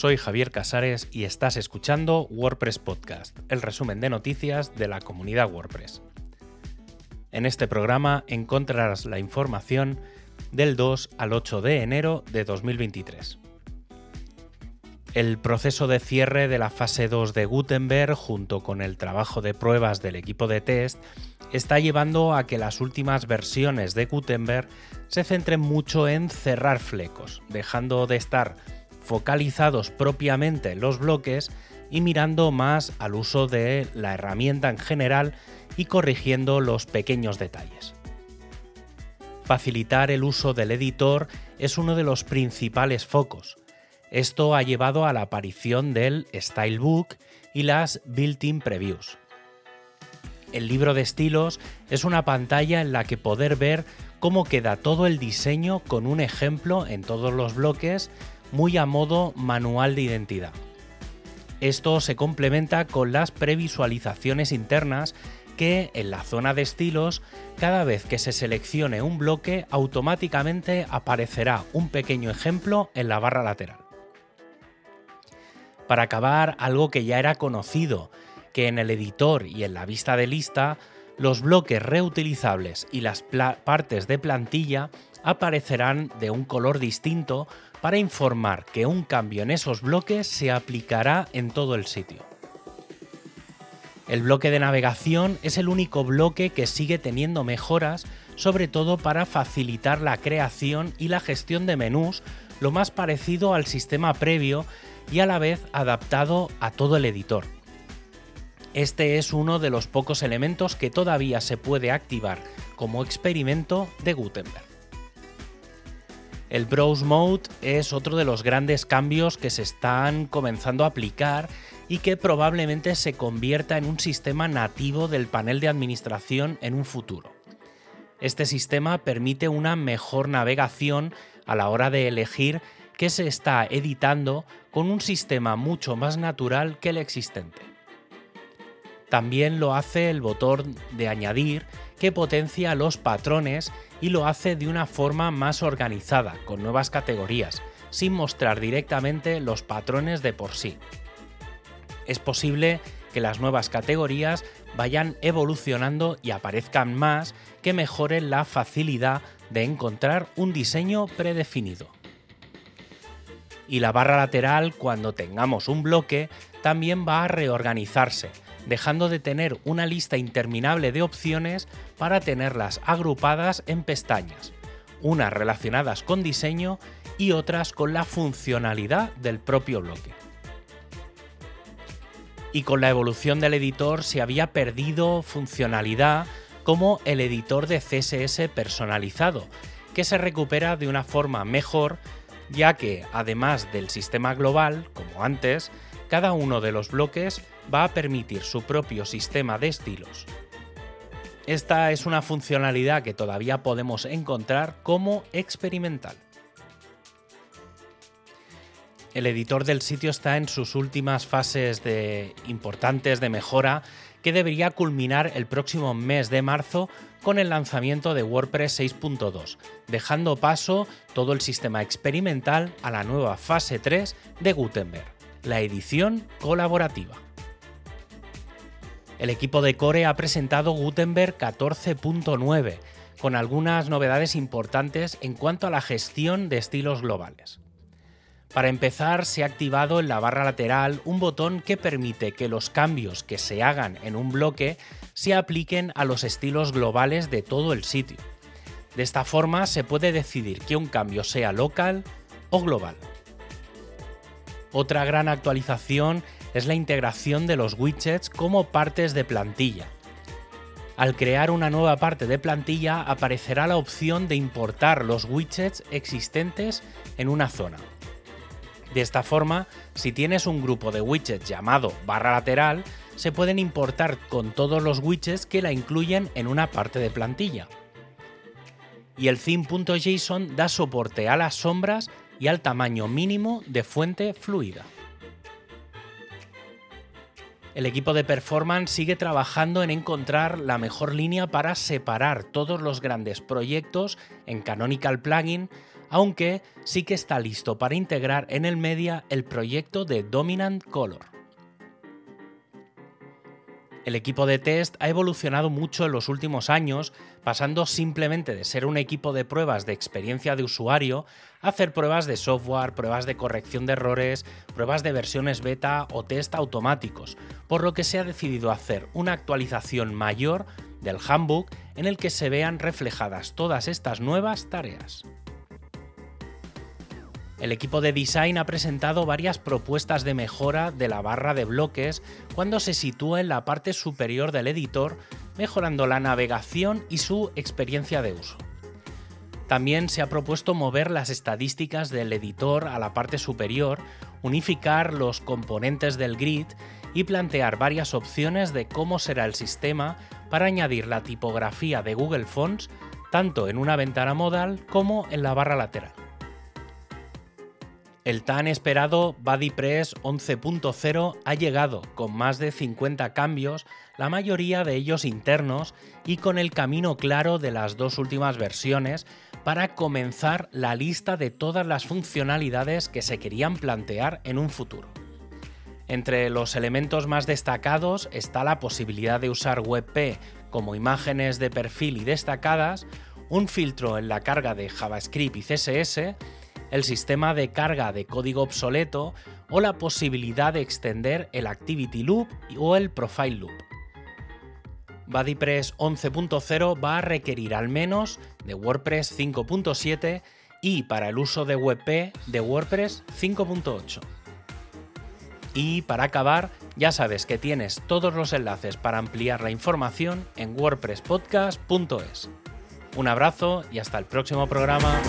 soy Javier Casares y estás escuchando WordPress Podcast, el resumen de noticias de la comunidad WordPress. En este programa encontrarás la información del 2 al 8 de enero de 2023. El proceso de cierre de la fase 2 de Gutenberg junto con el trabajo de pruebas del equipo de test está llevando a que las últimas versiones de Gutenberg se centren mucho en cerrar flecos, dejando de estar focalizados propiamente en los bloques y mirando más al uso de la herramienta en general y corrigiendo los pequeños detalles. Facilitar el uso del editor es uno de los principales focos, esto ha llevado a la aparición del Stylebook y las Built-in Previews. El libro de estilos es una pantalla en la que poder ver cómo queda todo el diseño con un ejemplo en todos los bloques, muy a modo manual de identidad. Esto se complementa con las previsualizaciones internas que en la zona de estilos, cada vez que se seleccione un bloque, automáticamente aparecerá un pequeño ejemplo en la barra lateral para acabar algo que ya era conocido, que en el editor y en la vista de lista los bloques reutilizables y las partes de plantilla aparecerán de un color distinto para informar que un cambio en esos bloques se aplicará en todo el sitio. El bloque de navegación es el único bloque que sigue teniendo mejoras, sobre todo para facilitar la creación y la gestión de menús, lo más parecido al sistema previo y a la vez adaptado a todo el editor. Este es uno de los pocos elementos que todavía se puede activar como experimento de Gutenberg. El Browse Mode es otro de los grandes cambios que se están comenzando a aplicar y que probablemente se convierta en un sistema nativo del panel de administración en un futuro. Este sistema permite una mejor navegación a la hora de elegir que se está editando con un sistema mucho más natural que el existente. También lo hace el botón de añadir que potencia los patrones y lo hace de una forma más organizada, con nuevas categorías, sin mostrar directamente los patrones de por sí. Es posible que las nuevas categorías vayan evolucionando y aparezcan más que mejoren la facilidad de encontrar un diseño predefinido y la barra lateral cuando tengamos un bloque también va a reorganizarse, dejando de tener una lista interminable de opciones para tenerlas agrupadas en pestañas, unas relacionadas con diseño y otras con la funcionalidad del propio bloque. Y con la evolución del editor se había perdido funcionalidad como el editor de CSS personalizado, que se recupera de una forma mejor ya que, además del sistema global, como antes, cada uno de los bloques va a permitir su propio sistema de estilos. Esta es una funcionalidad que todavía podemos encontrar como experimental. El editor del sitio está en sus últimas fases de importantes de mejora que debería culminar el próximo mes de marzo con el lanzamiento de WordPress 6.2, dejando paso todo el sistema experimental a la nueva fase 3 de Gutenberg, la edición colaborativa. El equipo de Core ha presentado Gutenberg 14.9, con algunas novedades importantes en cuanto a la gestión de estilos globales. Para empezar, se ha activado en la barra lateral un botón que permite que los cambios que se hagan en un bloque se apliquen a los estilos globales de todo el sitio. De esta forma se puede decidir que un cambio sea local o global. Otra gran actualización es la integración de los widgets como partes de plantilla. Al crear una nueva parte de plantilla aparecerá la opción de importar los widgets existentes en una zona. De esta forma, si tienes un grupo de widgets llamado barra lateral, se pueden importar con todos los widgets que la incluyen en una parte de plantilla. Y el theme.json da soporte a las sombras y al tamaño mínimo de fuente fluida. El equipo de performance sigue trabajando en encontrar la mejor línea para separar todos los grandes proyectos en Canonical Plugin aunque sí que está listo para integrar en el media el proyecto de Dominant Color. El equipo de test ha evolucionado mucho en los últimos años, pasando simplemente de ser un equipo de pruebas de experiencia de usuario a hacer pruebas de software, pruebas de corrección de errores, pruebas de versiones beta o test automáticos, por lo que se ha decidido hacer una actualización mayor del handbook en el que se vean reflejadas todas estas nuevas tareas. El equipo de design ha presentado varias propuestas de mejora de la barra de bloques cuando se sitúa en la parte superior del editor, mejorando la navegación y su experiencia de uso. También se ha propuesto mover las estadísticas del editor a la parte superior, unificar los componentes del grid y plantear varias opciones de cómo será el sistema para añadir la tipografía de Google Fonts tanto en una ventana modal como en la barra lateral. El tan esperado BuddyPress 11.0 ha llegado con más de 50 cambios, la mayoría de ellos internos y con el camino claro de las dos últimas versiones para comenzar la lista de todas las funcionalidades que se querían plantear en un futuro. Entre los elementos más destacados está la posibilidad de usar WebP como imágenes de perfil y destacadas, un filtro en la carga de JavaScript y CSS, el sistema de carga de código obsoleto o la posibilidad de extender el Activity Loop o el Profile Loop. BuddyPress 11.0 va a requerir al menos de WordPress 5.7 y para el uso de WebP de WordPress 5.8. Y para acabar, ya sabes que tienes todos los enlaces para ampliar la información en wordpresspodcast.es. Un abrazo y hasta el próximo programa.